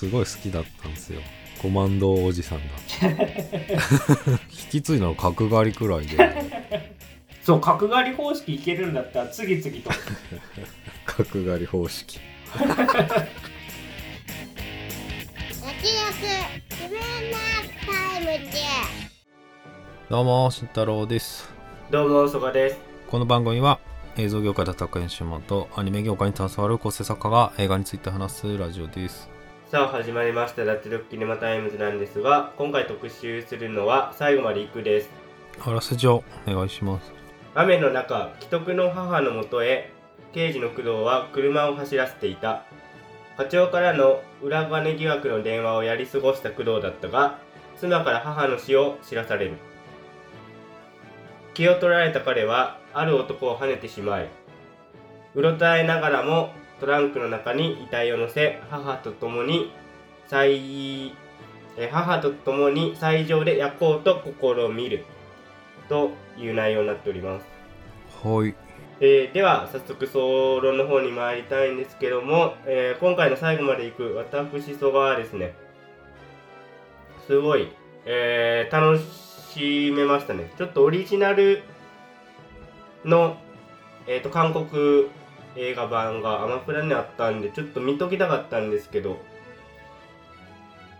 すごい好きだったんですよ。コマンドおじさんが引き継いだの角刈りくらいで。そう角刈り方式いけるんだったら次々と。角刈り方式。どうも慎太郎です。どうもそがです。この番組は映像業界で働く編集マンとアニメ業界に携わる構成作家が映画について話すラジオですさあ始まりました。脱力キネマタイムズなんですが今回特集するのは最後まで行くです。あらすじをお願いします。雨の中危篤の母のもとへ刑事の工藤は車を走らせていた。課長からの裏金疑惑の電話をやり過ごした工藤だったが妻から母の死を知らされる。気を取られた彼はある男を跳ねてしまいうろたえながらもトランクの中に遺体を乗せ母と共に最え母と共に最上で焼こうと試みる。という内容になっております。はい。えーでは早速総論の方に参りたいんですけども、えー今回の最後まで行く私曽我はですねすごい、えー楽しめましたね。ちょっとオリジナルの、えー、と韓国映画版がアマプラにあったんでちょっと見ときたかったんですけど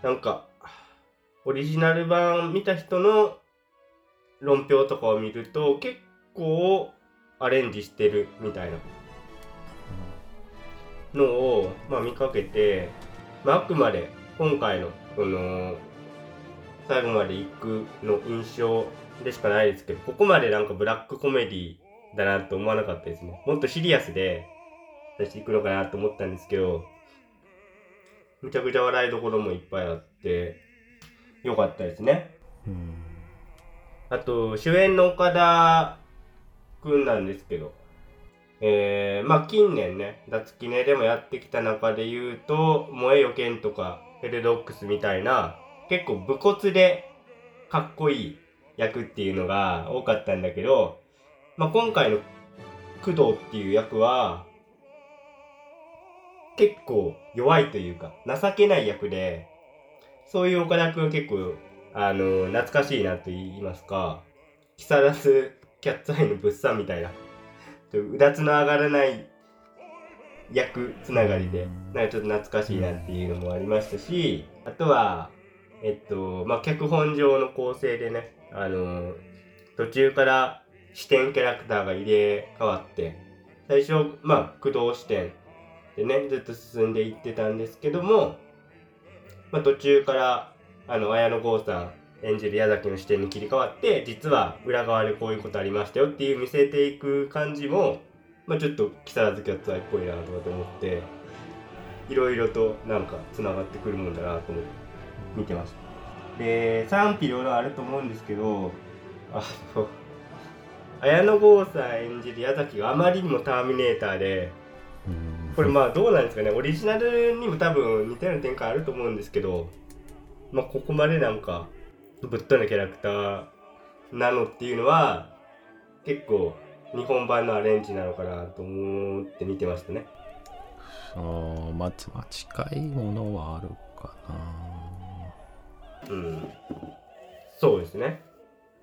なんかオリジナル版見た人の論評とかを見ると結構アレンジしてるみたいなのを、まあ、見かけて、まあ、あくまで今回のこの最後まで行くの印象でしかないですけどここまでなんかブラックコメディだなと思わなかったですね。もっとシリアスで出していくのかなと思ったんですけどむちゃくちゃ笑いどころもいっぱいあってよかったですね。うん。あと、主演の岡田くんなんですけど、えー、まあ近年ね、脱キネでもやってきた中で言うと、萌えよけんとか、ヘルドックスみたいな、結構武骨でかっこいい役っていうのが多かったんだけど、まあ今回の工藤っていう役は、結構弱いというか、情けない役で、そういう岡田くんは結構あの、懐かしいなと言いますか、木更津キャッツアイの物産みたいな、うだつの上がらない役つながりで、なんかちょっと懐かしいなっていうのもありましたし、あとは、えっと、まあ、脚本上の構成でね、あの、途中から視点キャラクターが入れ替わって、最初、まあ、駆動視点でね、ずっと進んでいってたんですけども、まあ、途中からあの綾野剛さん演じる矢崎の視点に切り替わって実は裏側でこういうことありましたよっていう見せていく感じも、まあ、ちょっと木更津キャッツアイっぽいなとかと思っていろいろとなんかつながってくるもんだなと思って見てました。で賛否両論あると思うんですけどあの綾野剛さん演じる矢崎があまりにもターミネーターでうん。これまあどうなんですかね。オリジナルにも多分似たような展開あると思うんですけどまあここまでなんかぶっ飛んだキャラクターなのっていうのは結構日本版のアレンジなのかなと思って見てましたね。あまあ近いものはあるかな。うん。そうですね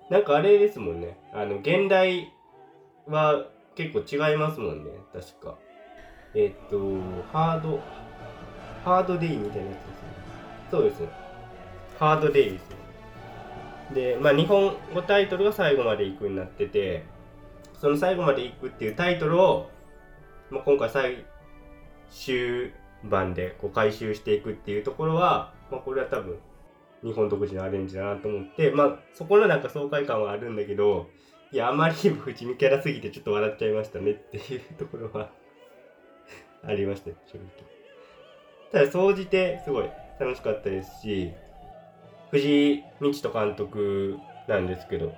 なんかあれですもんね。あの現代は結構違いますもんね。確か。えっ、とハードハードデイみたいなやつですね。そうですね。ハードデイですね。でまあ日本語タイトルが最後まで行くになっててその最後まで行くっていうタイトルを、まあ、今回最終版でこう回収していくっていうところは、まあ、これは多分日本独自のアレンジだなと思ってまあそこのなんか爽快感はあるんだけどいやあまりにも不死身キャラすぎてちょっと笑っちゃいましたねっていうところは ありました正直。ただ総じてすごい楽しかったですし藤井道人監督なんですけど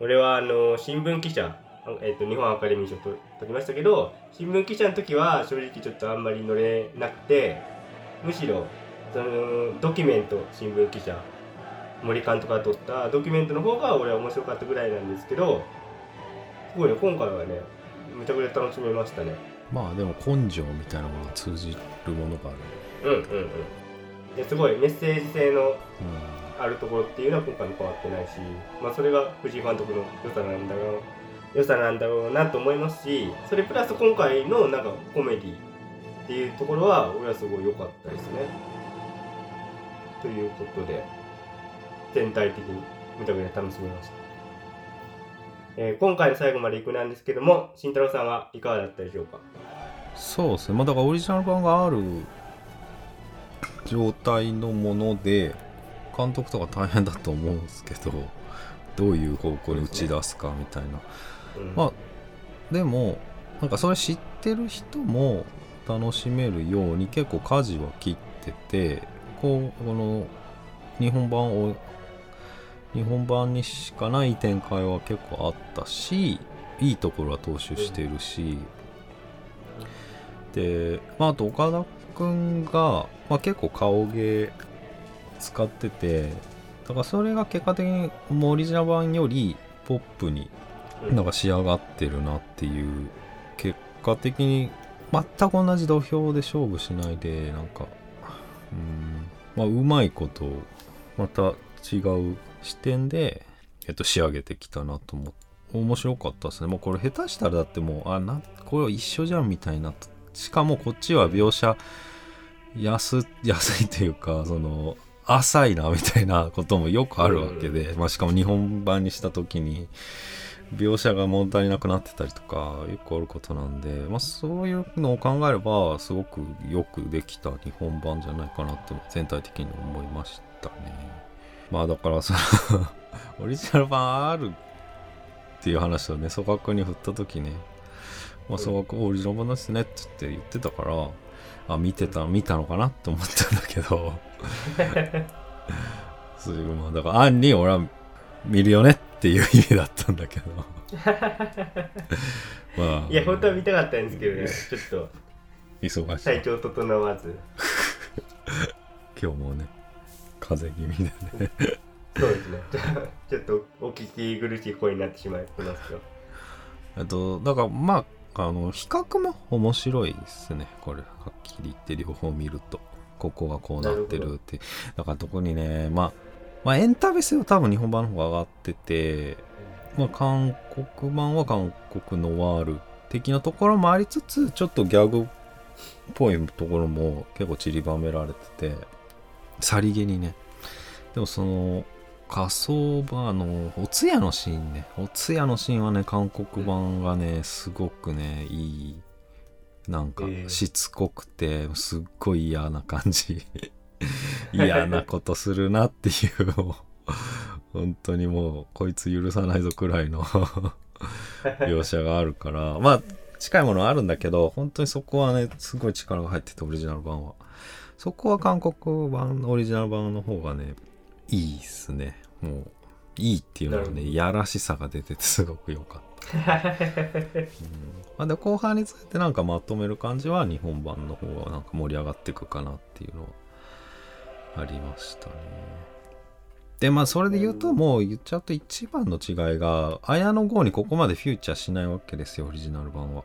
俺はあの新聞記者えっと日本アカデミー賞と取りましたけど新聞記者の時は正直ちょっとあんまり乗れなくてむしろそのドキュメント新聞記者森監督が撮ったドキュメントの方が俺は面白かったぐらいなんですけどすごいね今回はねめちゃくちゃ楽しめましたね。まあでも根性みたいなものが通じるものがある。うんうんうん。ですごいメッセージ性のうあるところっていうのは今回も変わってないし、まあ、それが藤井監督の良さなんだろう良さなんだろうなと思いますしそれプラス今回のなんかコメディっていうところは俺はすごい良かったですね。ということで全体的に見た上で楽しめました。えー今回の最後まで行くなんですけども慎太郎さんはいかがだったでしょうか？んそうですね。まあだからオリジナル版がある状態のもので監督とか大変だと思うんですけどどういう方向に打ち出すかみたいな。うん。まあでもなんかそれ知ってる人も楽しめるように結構舵は切っててこうこの日本版を日本版にしかない展開は結構あったしいいところは踏襲してるし、で、まあ、あと岡田君が、まあ、結構顔芸使っててだからそれが結果的にオリジナル版よりポップにうん。なんか仕上がってるなっていう結果的に全く同じ土俵で勝負しないでなんかうん。まあうまいことまた違う視点で、えっと、仕上げてきたなと思って面白かったですね。もうこれ下手したらだってもうあなこれ一緒じゃんみたいな。しかもこっちは描写安安いというかその浅いなみたいなこともよくあるわけで、まあ、しかも日本版にした時に描写が物足りなくなってたりとかよくあることなんで、まあ、そういうのを考えればすごくよくできた日本版じゃないかなって全体的に思いましたね。まあだからその オリジナル版あるっていう話をね組閣に振った時ねまあ、組閣オリジナル版ですねって言って言ってたからあ見てた見たのかなって思ったんだけど。そういうまあだから案に俺は見るよねっていう意味だったんだけど。まあ。いや本当は見たかったんですけどね。ちょっと。忙しい。体調整わず。今日もね風邪気味でね。そうですね。ちょっとお聞き苦しい声になってしまいますよ。えっとだからまああの比較も面白いですね。これはっきり言って両方見ると。ここがこうなってるって。だから特にねまあまあエンタメ性は多分日本版の方が上がっててまあ、韓国版は韓国ノワール的なところもありつつちょっとギャグっぽいところも結構散りばめられててさりげにね。でもその仮想版のお通夜のシーンね。お通夜のシーンはね韓国版がねすごくねいいなんかえー。しつこくてすっごい嫌な感じ 嫌なことするなっていう 本当にもうこいつ許さないぞくらいの 描写があるから。まあ近いものはあるんだけど本当にそこはねすごい力が入っててオリジナル版は。そこは韓国版オリジナル版の方がねいいっすね。もういいっていうのはねいやらしさが出ててすごく良かった、うん。まあ、で後半についてなんかまとめる感じは日本版の方がなんか盛り上がっていくかなっていうのはありましたね。でまあそれで言うともう言っちゃうと一番の違いが綾野剛にここまでフューチャーしないわけですよオリジナル版は。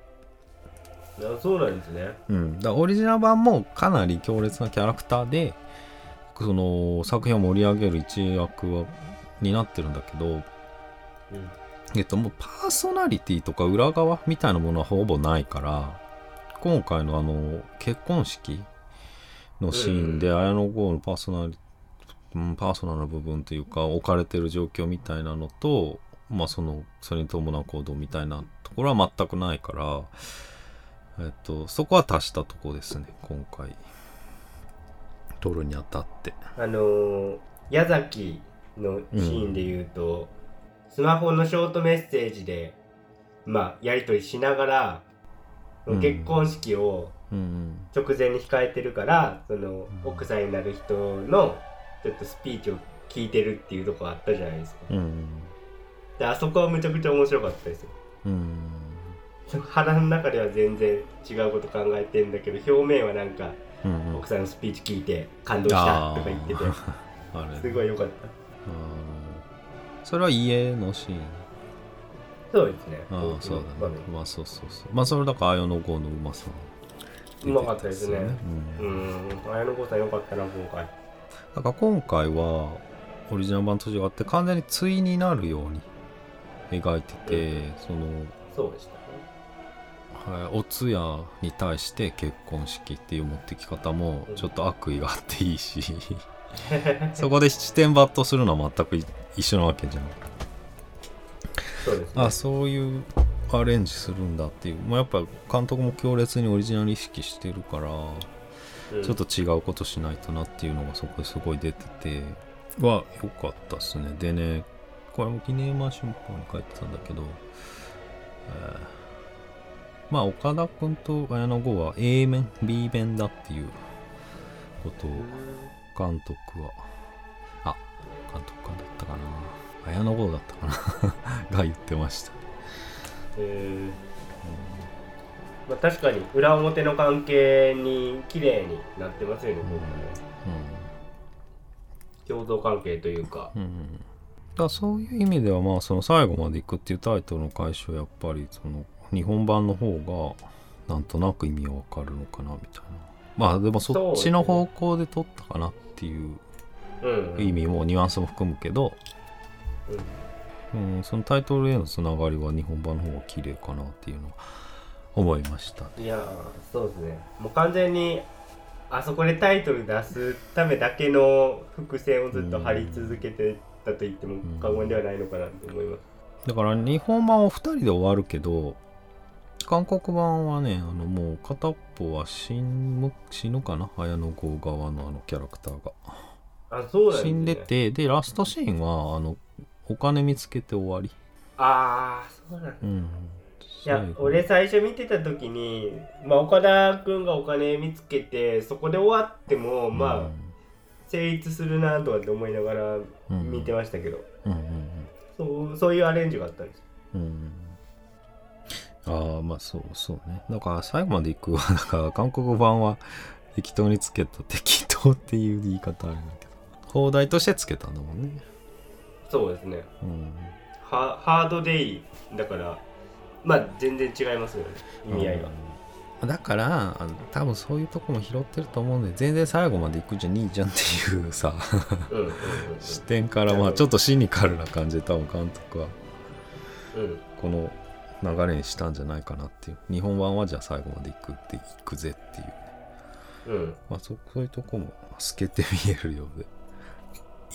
あそうなんですね。うん、だオリジナル版もかなり強烈なキャラクターでその作品を盛り上げる一役はになってるんだけど、うん。えっと、もうパーソナリティとか裏側みたいなものはほぼないから今回のあの結婚式のシーンで綾野剛のパーソナリうんパーソナルな部分というか置かれてる状況みたいなのと、まあ、そのそれに伴う行動みたいなところは全くないから。えっと、そこは足したとこですね、今回。撮るにあたって。あのー矢崎のシーンで言うと、スマホのショートメッセージでまあやり取りしながら、うん結婚式をうん直前に控えてるからそのうん奥さんになる人のちょっとスピーチを聞いてるっていうとこあったじゃないですか。であそこはむちゃくちゃ面白かったですようん。その腹の中では全然違うこと考えてんだけど表面はなんかうん。奥さんのスピーチ聞いて感動したとか言ってて。すごい良かったうんそれは家のシーン？そうですねああ、そうだ場ね面。まあ、そうそうそう。まあ、それだから、綾野剛のうまさ出てうまかったですね。うんうん。綾野剛さんよかったな今回。だから今回はオリジナル版と違って完全に対になるように描いてて、その、そうでしたね。はい、お通夜に対して結婚式っていう持ってき方もちょっと悪意があっていいし そこで七点抜刀するのは全く一緒なわけじゃん。そうですね。あそういうアレンジするんだっていう、まあ、やっぱ監督も強烈にオリジナル意識してるからうん。ちょっと違うことしないとなっていうのがそこですごい出てて。は良かったっすね。でねこれも記念マ春報に書いてたんだけど、えーまあ岡田君と綾野剛は A 面 B 面だっていうことを監督はあ監督かだったかな。綾野剛だったかな。が言ってましたえー。まあ、確かに裏表の関係に綺麗になってますよね、今回ね。共同関係というか。うん、うん、だそういう意味ではまあその最後まで行くっていうタイトルの解消はやっぱりその日本版の方がなんとなく意味はわかるのかなみたいな。まあでもそっちの方向で取ったかなっていううん。意味もニュアンスも含むけど、うんうん、そのタイトルへのつながりは日本版の方が綺麗かなっていうのは思いました。いやーそうですね。もう完全にあそこでタイトル出すためだけの伏線をずっと張り続けてたと言っても過言ではないのかなと思います、だから日本版は2人で終わるけど韓国版はねあのもう片っぽは死ぬ死ぬかな？綾野剛側のあのキャラクターが。あそうなんです、ね、死んでてでラストシーンはあのお金見つけて終わり。ああそうなんだ。うん。いや俺最初見てた時に、まあ、岡田君がお金見つけてそこで終わっても、まあ成立するなとはって思いながらうん。見てましたけど、うんうんそうそういうアレンジがあったんです。うん。うんああまあそうそうね。だから最後まで行くは だから韓国版は適当につけた適当っていう言い方あるんだけど。放題としてつけたんだもんねそうですね。うん。ハハードデイだからまあ全然違いますよね。意味合いが、うん。だからあの多分そういうとこも拾ってると思うんで全然最後まで行くんじゃねえじゃんっていうさ視点からまあちょっとシニカルな感じで多分監督はこの流れにしたんじゃないかなっていう。日本版はじゃあ最後まで行くって行くぜっていうね、うん。まあ、そそういうとこも透けて見えるようで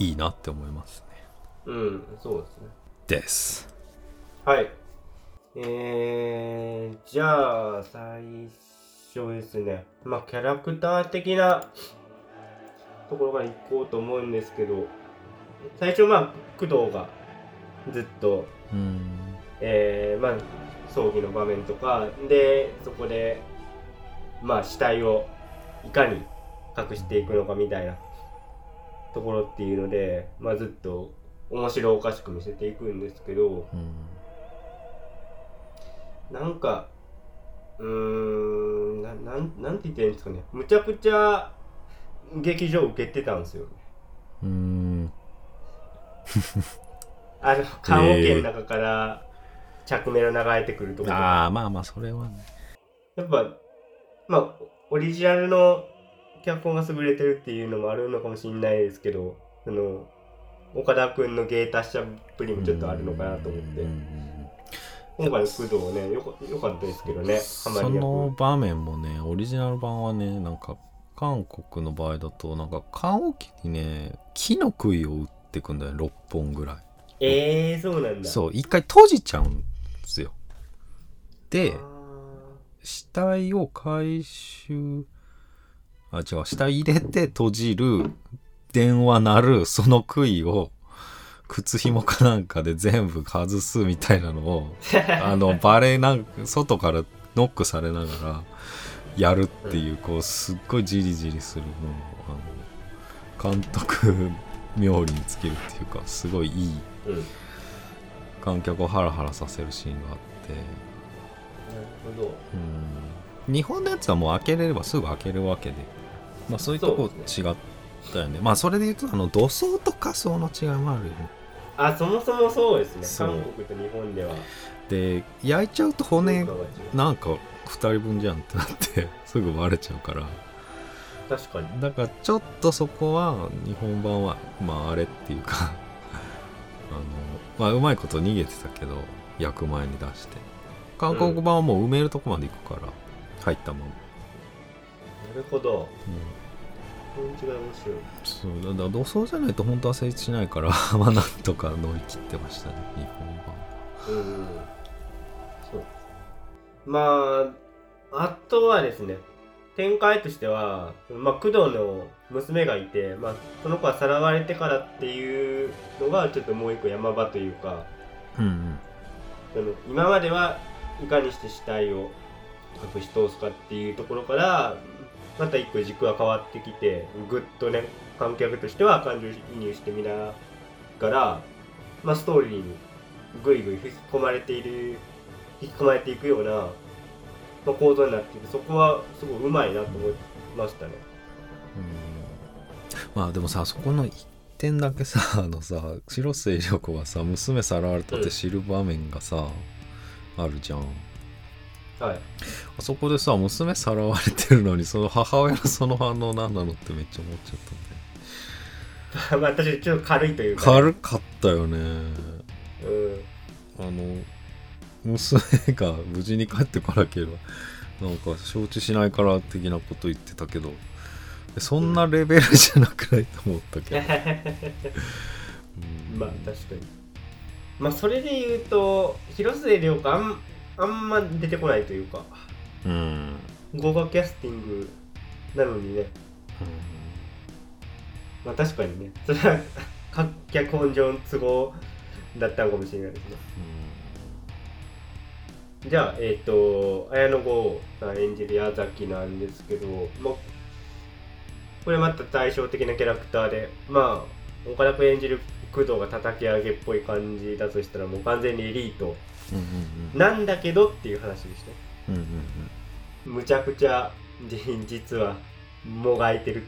いいなって思います。ねうんそうですね。です。はい。えー、じゃあ最初ですね。まあキャラクター的なところから行こうと思うんですけど最初まあ工藤がずっとうん。えーまあ葬儀の場面とかでそこでまあ死体をいかに隠していくのかみたいなところっていうのでまあずっと面白おかしく見せていくんですけどうんなんかうーんななんなんて言ってるんですかね。むちゃくちゃ劇場受けてたんですよ。ねうん。あの棺桶の中から着メロ流れてくるところとか。ああまあまあそれはね。やっぱまあオリジナルの脚本が優れてるっていうのもあるのかもしれないですけどその岡田君の芸達者っぷりもちょっとあるのかなと思って。今回の工藤ねよかよかったですけどねその場面もねオリジナル版はねなんか韓国の場合だとなんか棺桶にね木の杭を打ってくんだよ6本ぐらい。えー、そうなんだ。うそう一回閉じちゃうんですよ。であ死体を回収あ違う死体入れて閉じる電話鳴るその杭を靴紐かなんかで全部外すみたいなのを あのバレエなんか外からノックされながらやるっていうこうすっごいジリジリするのをあの監督冥利につけるっていうかすごいいい観客をハラハラさせるシーンがあって。ほど。うん。日本のやつはもう開けれればすぐ開けるわけで、まあ、そういうとこそ違ったよね。まあそれで言うとあの土葬と仮装の違いもあるよね。あそもそもそうですね。韓国と日本では。で焼いちゃうと骨なんか2人分じゃんってなって すぐバレちゃうから。確かに。だからちょっとそこは日本版はまああれっていうか あのまあうまいこと逃げてたけど役前に出して。韓国版はもう埋めるとこまで行くから、入ったまま、なるほど。うん、この違い面白いそうだから土葬じゃないと本当は成立しないから まあなんとか乗り切ってましたね日本版うんそうまああとはですね展開としては、まあ、工藤の娘がいて、まあ、その子はさらわれてからっていうのがちょっともう一個山場というかうんうん。その今まではいかにして死体を隠し通すかっていうところからまた一個軸が変わってきてぐっとね観客としては感情移入してみながら、まあ、ストーリーにぐいぐい引き込まれている引き込まれていくような、まあ、構造になっていてそこはすごいうまいなと思いましたね。まあでもさそこの一点だけさ あのさ広末涼子がさ娘さらわれたって知る場面がさ、あるじゃんはい、あそこでさ娘さらわれてるのにその母親のその反応何なのってめっちゃ思っちゃったんで。ま あ私ちょっと軽いというかね、軽かったよね。うん。あの娘が無事に帰ってこなければなんか承知しないから的なこと言ってたけどそんなレベルじゃなくないと思ったけど、うん。まあ確かに。まあそれで言うと広末涼子あんあんま出てこないというかうん。豪華キャスティングなのにね。まあ確かにね。それはか脚本上の都合だったのかもしれないですね。じゃあえっ、と綾野剛さん演じる矢崎なんですけどまあこれまた対照的なキャラクターでまあ岡田君演じる工藤が叩き上げっぽい感じだとしたらもう完全にエリートうんうんなんだけどっていう話でしたうんうんうん。むちゃくちゃじ実はもがいてる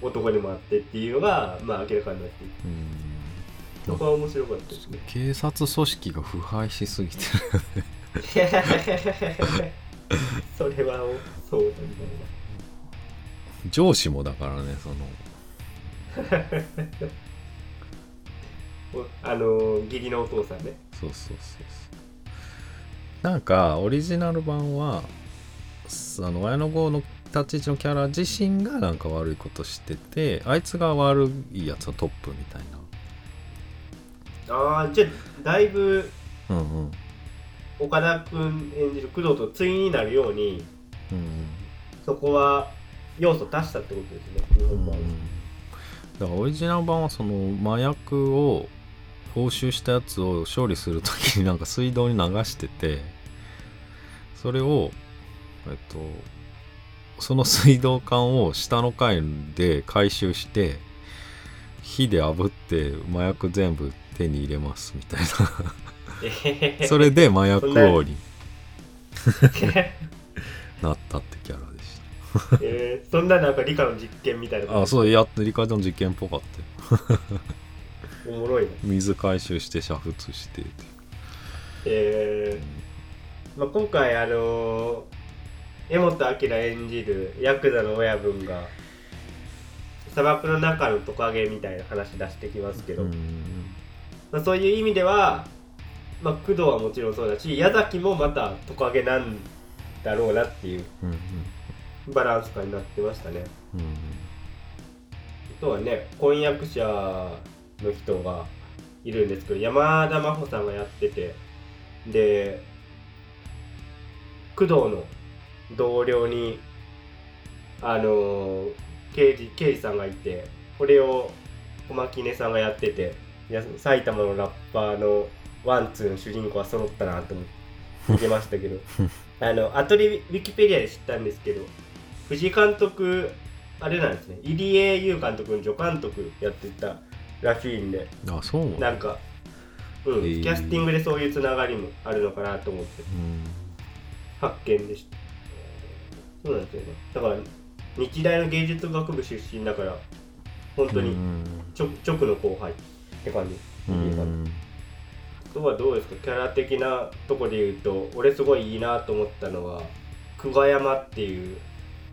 男でもあってっていうのがまあ明らかになっていくうんそこは面白かったですね。警察組織が腐敗しすぎてる。それはそうだね上司もだからねその。おあの義理のお父さんね。そうそうそうそうなんかオリジナル版はすあの綾野剛の立ち位置のキャラ自身がなんか悪いことしててあいつが悪いやつのトップみたいああじゃあだいぶなうんうん。岡田君演じる工藤と対になるようにうんそこは要素足したってことですね日うん本版は、だからオリジナル版はその麻薬を押収したやつを処理するときになんか水道に流しててそれをえっとその水道管を下の階で回収して火で炙って麻薬全部手に入れますみたいな。それで麻薬王に。な。ったってキャラでしえーそんななんか理科の実験みたいなたあそうやってリカードの実験っぽかったよおもろいな水回収して煮沸して。えーまあ、今回あのー江本明演じるヤクザの親分が砂漠の中のトカゲみたいな話出してきますけど、うん。まあ、そういう意味では、まあ、工藤はもちろんそうだし矢崎もまたトカゲなんだろうなっていううんうん。バランス感になってましたね。うん。あとはね婚約者の人がいるんですけど山田真帆さんがやっててで工藤の同僚にあのー刑事刑事さんがいてこれを小牧根さんがやってて埼玉のラッパーのワンツーの主人公は揃ったなと思って見てましたけど あの後でウィキペディアで知ったんですけど藤井監督あれなんですね入江優監督の助監督やってたらしいんで。あそうなんか、うん。へー。キャスティングでそういうつながりもあるのかなと思って。うん。発見でした。そうなんですよね。だから日大の芸術学部出身だから本当にうん直直の後輩って感じ、うん。とはどうですか？キャラ的なとこで言うと俺すごいいいなと思ったのは久我山っていう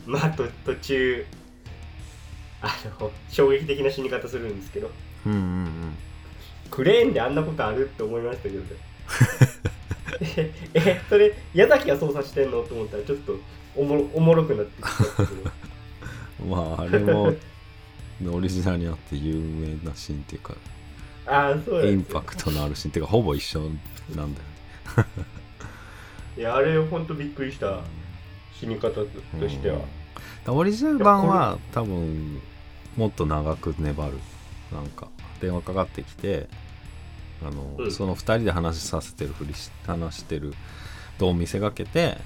まあと途中あの衝撃的な死に方するんですけどうんうんうん。クレーンであんなことあるって思いましたけどね。ええそれ矢崎が操作してんのと思ったらちょっとおもろおもろくなってきた。まああれもオリジナルにあって有名なシーンっていうかああそうインパクトのあるシーンっていうかほぼ一緒なんだよね。いやあれほんとびっくりした死に方としては、うん。オリジナル版は多分もっと長く粘るなんか電話かかってきてあの、うん。その2人で話させてるふりし話してると見せかけて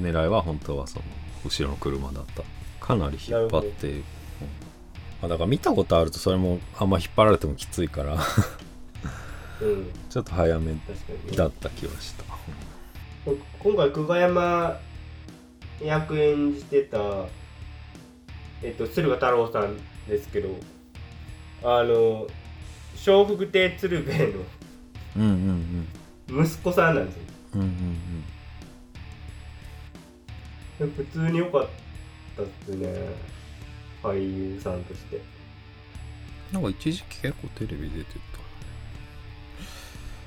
狙いは本当はその後ろの車だった。かなり引っ張って、うん。まあ、だから見たことあるとそれもあんま引っ張られてもきついから。うん。ちょっと早めだった気はした。今回久我山役演じてたえっと駿河太郎さんですけどあの笑福亭鶴瓶のうんうん息子さんなんですよ。うんうんうん。普通に良かったっすね。俳優さんとして。なんか一時期結構テレビ出て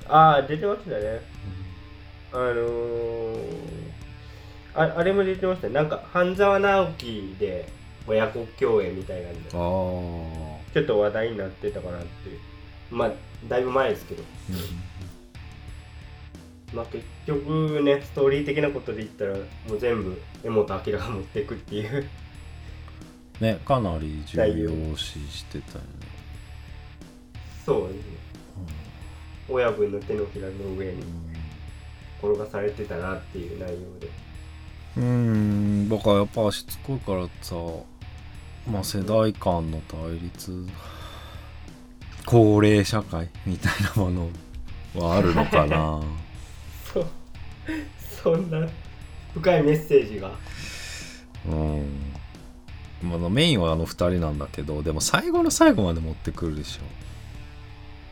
ああ出てましたね。あのー、ああれも出てましたね。なんか半沢直樹で親子共演みたいなんで。たああちょっと話題になってたかなっていう。まあだいぶ前ですけど。まあ結局ねストーリー的なことで言ったらもう全部柄本明が持っていくっていう。ねかなり重要視してたよね、そうですね。親分の手のひらの上に転がされてたなっていう内容で。うん。うんだからやっぱしつこいからさまあ世代間の対立高齢社会みたいなものはあるのかな。そう。そんな深いメッセージが。うん。まあメインはあの2人なんだけどでも最後の最後まで持ってくるでし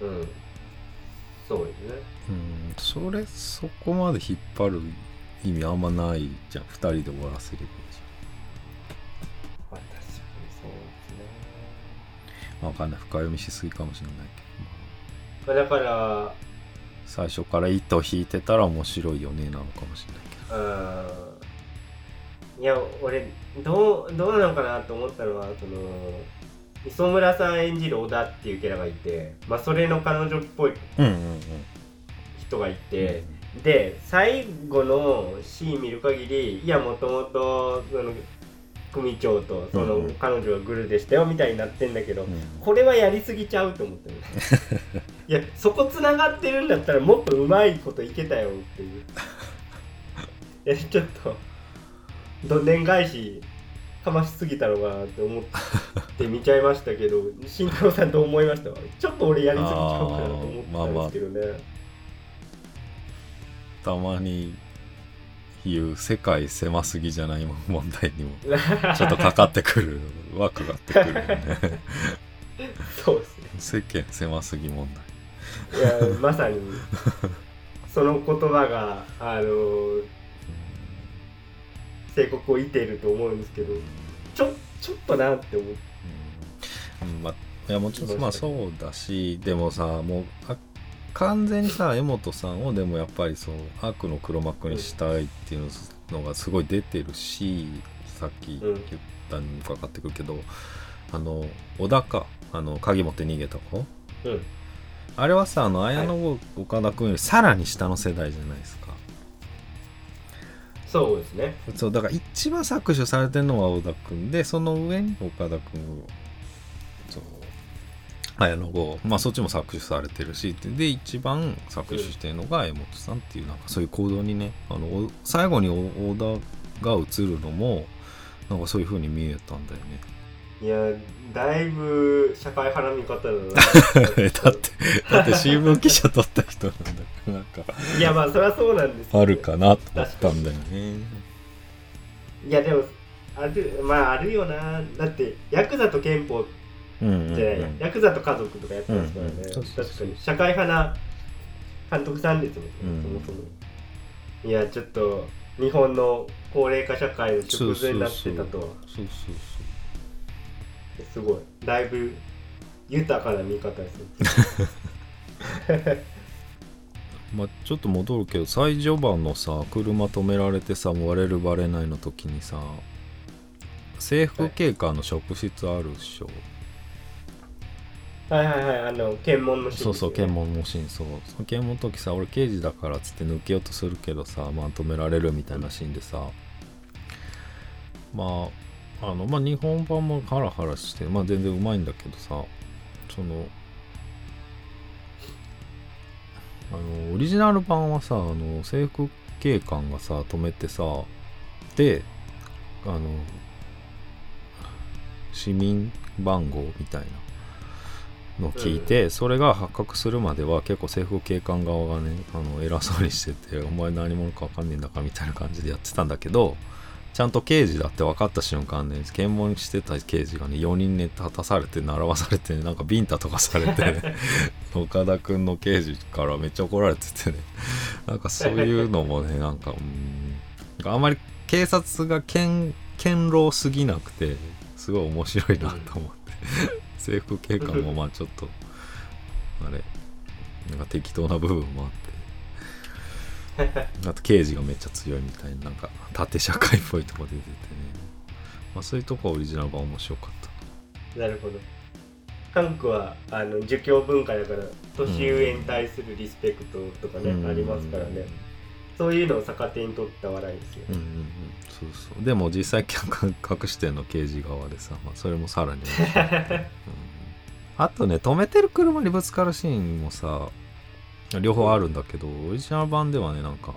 ょ。うん。そうですね。うん。それそこまで引っ張る意味あんまないじゃん。2人で終わらせればわかんない。深読みしすぎかもしれないけど、まあまあだから最初から糸引いてたら面白いよねなのかもしれないけど。いや俺どうどうなのかなと思ったのはその磯村さん演じる小田っていうキャラがいて、まあ、それの彼女っぽいうんうんうん。人がいて、で最後のシーン見る限りいやもともとその組長とその彼女がグルでしたよみたいになってんだけど、うん。これはやりすぎちゃうと思ってる。いやそこつながってるんだったらもっとうまいこといけたよっていう。いやちょっとどんでん返しかましすぎたのかなって思って見ちゃいましたけど 慎太郎さんどう思いました？ちょっと俺やりすぎちゃうかなと思ったんですけどね、たまに言う世界狭すぎじゃない問題にも。ちょっとかかってくるはかかってくるよね。そうですね。世間狭すぎ問題いやまさにその言葉があの帝国を射ていると思うんですけどちょちょっとなって思ってうん。まあいやもちろんまあそうだしでもさもうあ完全にさ江本さんをでもやっぱりそう悪の黒幕にしたいっていうのがすごい出てるしさっき言ったにもかかってくるけど、あの小田かあの鍵持って逃げた子。うん。あれはさあの綾野剛岡田君よりさらに下の世代じゃないですか。そうですね。そうだから一番搾取されてるのは小田君でその上に岡田君綾野剛まあそっちも搾取されてるしで一番搾取してるのが江本さんっていうなんかそういう行動にねあのお最後にお小田が映るのもなんかそういう風に見えたんだよね。いやだいぶ社会派な見方だえ だってだって新聞記者取った人なんだからなんかないやまあそりゃそうなんですあるかなと思ったんだよね。いやでもあるまああるよな。だってヤクザと憲法うんうんうんじゃないや、ヤクザと家族とかやってますからね、うんうんそうそうそう。確かに社会派な監督さんですもんね、うん。そもそも。いやちょっと日本の高齢化社会のそう縮図になってたとは。そうそうすごい。だいぶ豊かな見方ですね。まあちょっと戻るけど最序盤のさ車止められてさ割れるバレないの時にさ制服警官の職質あるでしょ、はいはいはいはいあの検問のシーンそうそう検問のシーンそう。その検問の時さ俺刑事だからっつって抜けようとするけどさまあ止められるみたいなシーンでさまああのまあ日本版もハラハラしてまあ全然うまいんだけどさそのあのオリジナル版はさあの制服警官がさ止めてさであの市民番号みたいな。のを聞いて、それが発覚するまでは結構政府警官側がねあの偉そうにしててお前何者か分かんねえんだかみたいな感じでやってたんだけどちゃんと刑事だって分かった瞬間ね検問してた刑事がね4人ね立たされて習わされて、なんかビンタとかされて、ね、岡田君の刑事からめっちゃ怒られててね。なんかそういうのもねなんかうんあんまり警察が堅堅牢すぎなくてすごい面白いなと思って、制服警官もまあちょっとあれなんか適当な部分もあって。あと刑事がめっちゃ強いみたいななんか縦社会っぽいとこ出ててね、まあ、そういうとこはオリジナル版面白かった。なるほど。韓国はあの儒教文化だから年上に対するリスペクトとかね、うん。ありますからねそういうのを逆手に取った笑いですようんうんうん。そうそう。でも実際客隠してんの刑事側でさ、まあ、それもさらに、うん。あとね止めてる車にぶつかるシーンもさ両方あるんだけどオリジナル版ではねなんか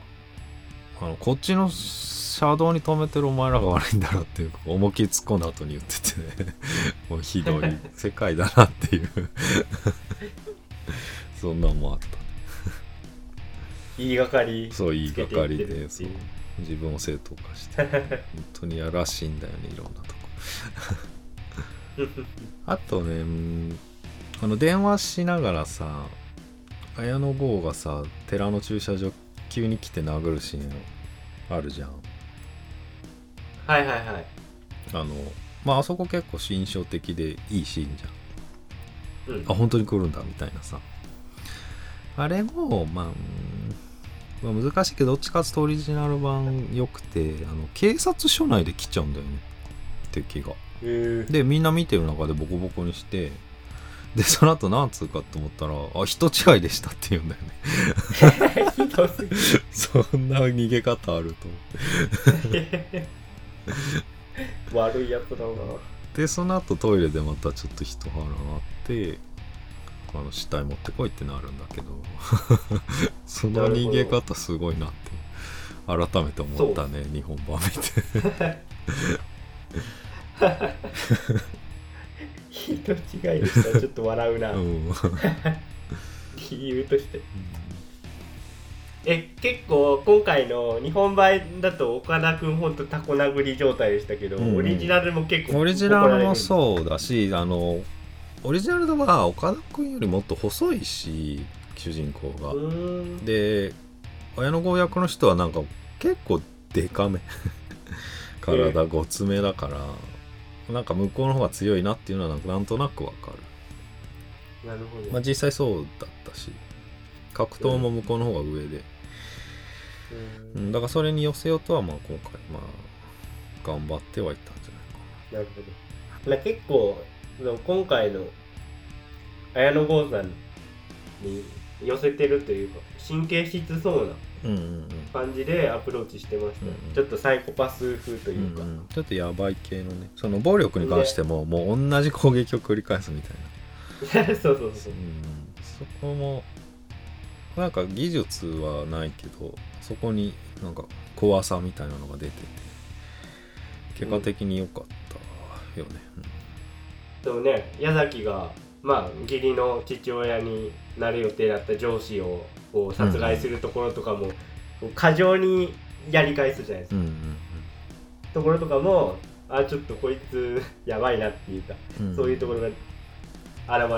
あのこっちの車道に止めてるお前らが悪いんだろっていう思いきり突っ込んだ後に言っててね。もうひどい世界だなっていう。そんなんもあった。言いがかりそう言いがかりでそう。自分を正当化して。本当にやらしいんだよねいろんなとこ。あとねうんあの電話しながらさ綾野剛がさ寺の駐車場急に来て殴るシーンあるじゃん。はいはいはい。あのまああそこ結構印象的でいいシーンじゃん。うん。あ本当に来るんだみたいなさ。あれもまあうんまあ難しいけどどっちかっていうとオリジナル版良くてあの警察署内で来ちゃうんだよね。敵が。へー。でみんな見てる中でボコボコにしてでその後なんつうかと思ったらあ人違いでしたって言うんだよね。そんな逃げ方あると。思って悪いやつだな。でその後トイレでまたちょっと一腹あってあの死体持ってこいってなるんだけど。その逃げ方すごいなって改めて思ったね日本版見て。人違いでした。らちょっと笑うな、うん。理由として。え結構今回の日本版だと岡田君ほんとタコ殴り状態でしたけど、うん。うんオリジナルも結構オリジナルもうそうだしあのオリジナルは岡田君よりもっと細いし主人公が、で綾野剛役の人はなんか結構デカめ。体ごつめだから、なんか向こうの方が強いなっていうのはなんとなくわかる、なるほど、まあ、実際そうだったし格闘も向こうの方が上で、ううんん、だからそれに寄せようとはまあ今回まあ頑張ってはいったんじゃないかな。るほど。な結構その今回の綾野剛さんに寄せてるというか神経質そうな感じでアプローチしてました。ね、うんうん。ちょっとサイコパス風というか、うんうん。ちょっとやばい系のね。その暴力に関してももう同じ攻撃を繰り返すみたいな。そうそうそうう。ん。そこもなんか技術はないけどそこになんか怖さみたいなのが出てて結果的に良かったよね、でもね矢崎がまあ義理の父親になる予定だった上司をこう殺害するところとかも、こう過剰にやり返すじゃないですか、うん、うんところとかもあちょっとこいつ やばいなっていうか、うんうん。そういうところが現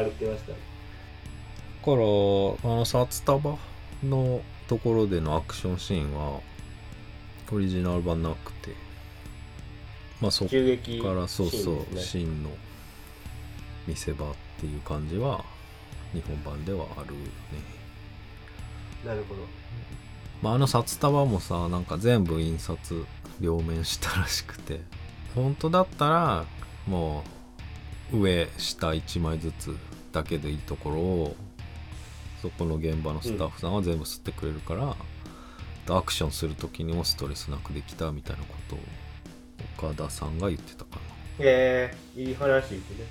れてました。だからあの札束のところでのアクションシーンはオリジナル版なくて。まあそっ銃撃からそうそうシーンですね。真の見せ場っていう感じは日本版ではあるね。なるほど。まあ、あの札束もさなんか全部印刷両面したらしくて。本当だったらもう上下1枚ずつだけでいいところをそこの現場のスタッフさんは全部吸ってくれるから、アクションする時にもストレスなくできたみたいなことを岡田さんが言ってたかな。えー、いい話ですね、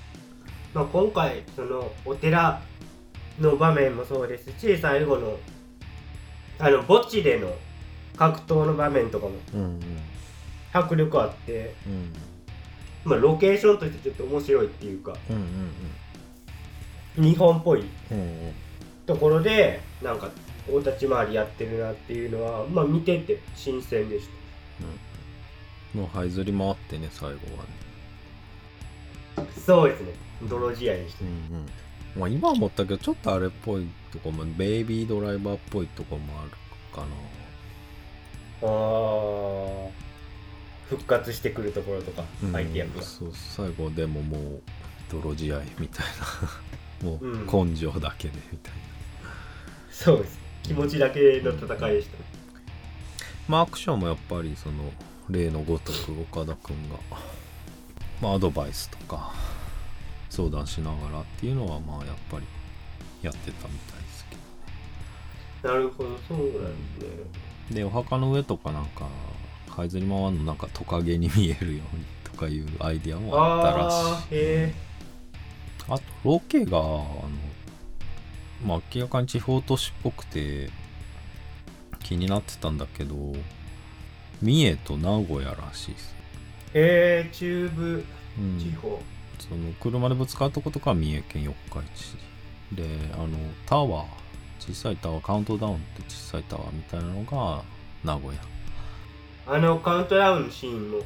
まあ、今回そのお寺の場面もそうですし最後のあの墓地での格闘の場面とかもうんうん迫力あって、うんまあ、ロケーションとしてちょっと面白いっていうかうん日本っぽいうんうんところでなんか大立ち回りやってるなっていうのはまあ見てて新鮮でしもう這いずり回ってね最後はね。たそうですね。泥仕合でしたうんうん。まあ、今思ったけどちょっとあれっぽいとこもベイビードライバーっぽいとこもあるかな。あー。復活してくるところとかうん。相手役が。そう最後でももう泥仕合みたいな。もうん。う根性だけでみたいな、そうです。気持ちだけの戦いでしたまあアクションもやっぱりその例のごとく岡田君がまあアドバイスとか相談しながらっていうのはまあやっぱりやってたみたいですけどなるほどそうなんですね。でお墓の上とかなんか這いずり回るのなんかトカゲに見えるようにとかいうアイディアもあったらしい。ああとロケがあの、まあ、明らかに地方都市っぽくて気になってたんだけど三重と名古屋らしいです、えへえ中部うん。地方、その車でぶつかったとことかは三重県四日市であのタワー小さいタワーカウントダウンって小さいタワーみたいなのが名古屋。あのカウントダウンのシーンも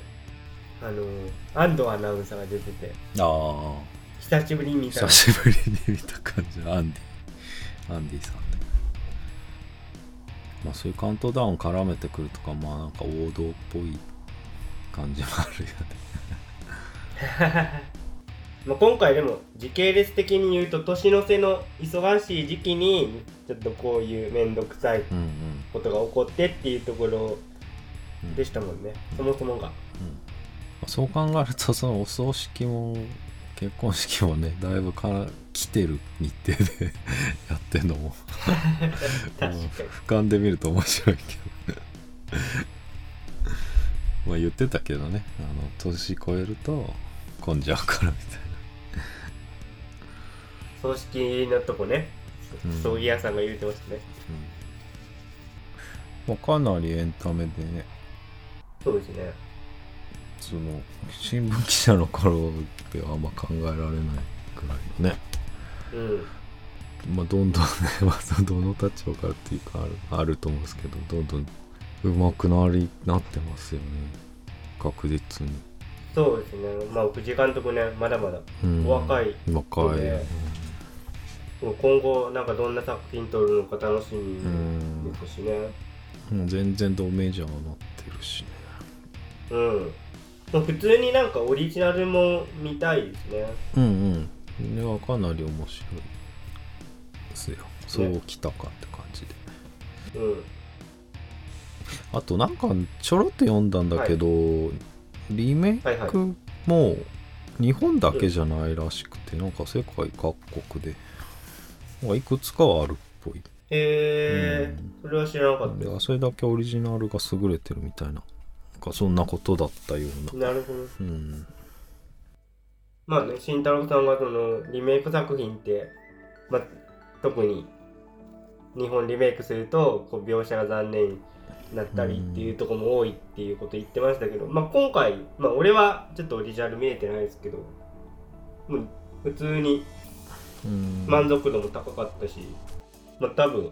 あの安藤アナウンサーが出てて。ああ久しぶりに見た。久しぶりに見た感じアンディ。アンディさんねまあそういうカウントダウン絡めてくるとかまあなんか王道っぽい感じもあるよね。まあ今回でも時系列的に言うと年の瀬の忙しい時期にちょっとこういう面倒くさいことが起こってっていうところうんでしたもんね、そもそもが。うん。まあそう考えるとそのお葬式も結婚式もね だいぶから来てる日程で やってんのも。確かに。うん俯瞰で見ると面白いけどまあ言ってたけどね。あの年超えると混んじゃうからみたい葬式のとこね、うん。葬儀屋さんが言うてましたね。な、うん。まあ、かなりエンタメでね。そうですね。その新聞記者の頃ではあんま考えられないくらいのね。うん。まあどんどんね、まあ、どの立場からっていうかあるあると思うんですけどどんどん上手くなりなってますよね。確実に、そうですね。まあ藤井監督ねまだまだうん、お若い。若い、ね。もう今後なんかどんな作品撮るのか楽しみうん。ですしね。うんもう全然ドメジャーになってるしね。うん。まあ普通になんかオリジナルも見たいですね。うんうん。ねはかなり面白いですよ。そうきたかって感じで、うんあとなんかちょろっと読んだんだけど、リメイはいはい。クも日本だけじゃないらしくて、なんか世界各国で。なんかいくつかはあるっぽい。へえうん。それは知らなかった。それだけオリジナルが優れてるみたいな。なんかそんなことだったような。すなるほど。うん。まあね慎太郎さんがそのリメイク作品って、まあ、特に日本リメイクするとこう描写が残念になったりっていうところも多いっていうこと言ってましたけど、まあ、今回、まあ、俺はちょっとオリジナル見えてないですけどもう普通にうん。満足度も高かったし、まあ多分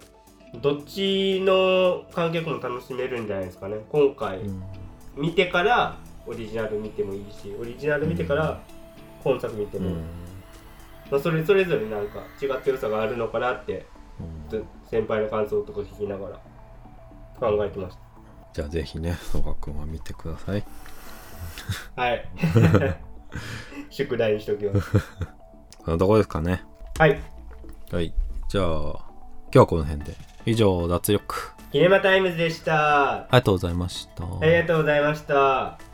どっちの観客も楽しめるんじゃないですかね。今回うん。見てからオリジナル見てもいいしオリジナル見てから本作見ても、うん。まあ、それそれぞれなんか違った良さがあるのかなってうん。ず先輩の感想とか聞きながら考えてましたじゃあぜひね曽我くんは見てくださいはい。宿題にしときます。そのとこですかねはい。はいじゃあ今日はこの辺で以上脱力キネマタイムズでした。ありがとうございましたありがとうございました。